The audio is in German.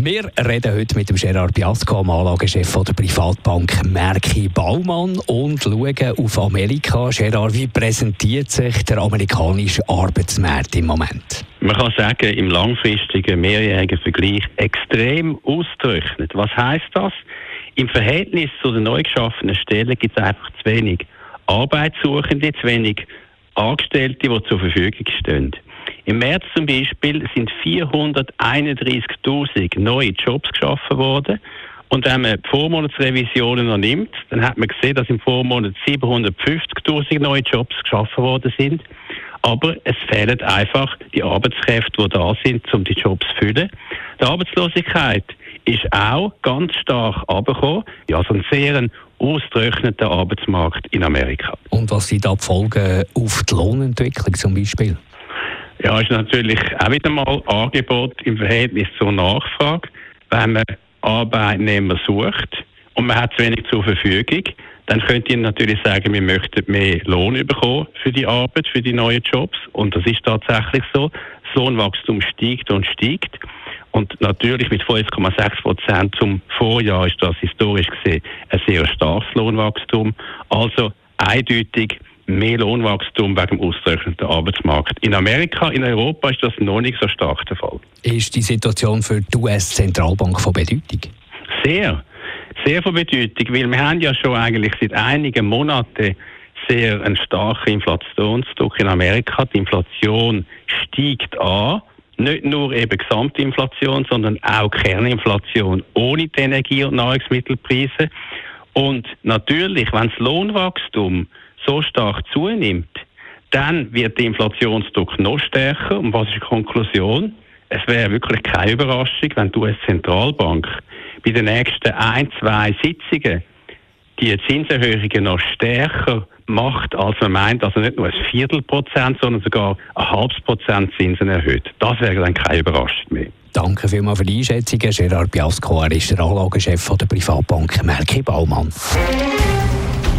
wir reden heute mit dem Gerard Biasco, dem Anlagechef der Privatbank Merki Baumann und schauen auf Amerika. Gerard, wie präsentiert sich der amerikanische Arbeitsmarkt im Moment? Man kann sagen, im langfristigen, mehrjährigen Vergleich extrem ausgerechnet. Was heißt das? Im Verhältnis zu den neu geschaffenen Stellen gibt es einfach zu wenig Arbeitssuchende, zu wenig Angestellte, die zur Verfügung stehen. Im März zum Beispiel sind 431.000 neue Jobs geschaffen worden. Und wenn man die Vormonatsrevisionen noch nimmt, dann hat man gesehen, dass im Vormonat 750.000 neue Jobs geschaffen worden sind. Aber es fehlen einfach die Arbeitskräfte, die da sind, um die Jobs zu füllen. Die Arbeitslosigkeit ist auch ganz stark abgekommen. Ja, also ein sehr ausgetrockneter Arbeitsmarkt in Amerika. Und was sind da die Folgen auf die Lohnentwicklung zum Beispiel? Ja, ist natürlich auch wieder mal Angebot im Verhältnis zur Nachfrage. Wenn man Arbeitnehmer sucht und man hat zu wenig zur Verfügung, dann könnt ihr natürlich sagen, wir möchten mehr Lohn bekommen für die Arbeit, für die neuen Jobs. Und das ist tatsächlich so. Das Lohnwachstum steigt und steigt. Und natürlich mit 5,6 Prozent zum Vorjahr ist das historisch gesehen ein sehr starkes Lohnwachstum. Also eindeutig mehr Lohnwachstum wegen dem ausgerechneten Arbeitsmarkt. In Amerika, in Europa ist das noch nicht so stark der Fall. Ist die Situation für die US-Zentralbank von Bedeutung? Sehr, sehr von Bedeutung, weil wir haben ja schon eigentlich seit einigen Monaten sehr einen starken Inflationsdruck in Amerika. Die Inflation steigt an. Nicht nur eben Gesamtinflation, sondern auch Kerninflation ohne die Energie- und Nahrungsmittelpreise. Und natürlich, wenn das Lohnwachstum so stark zunimmt, dann wird der Inflationsdruck noch stärker. Und was ist die Konklusion? Es wäre wirklich keine Überraschung, wenn die US-Zentralbank bei den nächsten ein, zwei Sitzungen die Zinserhöhungen noch stärker macht, als man meint, also nicht nur ein Viertelprozent, sondern sogar ein halbes Prozent Zinsen erhöht. Das wäre dann keine Überraschung mehr. Danke vielmals für die Einschätzung, Gerard Biasco. Er ist der Anlagechef der Privatbank Merki Baumann.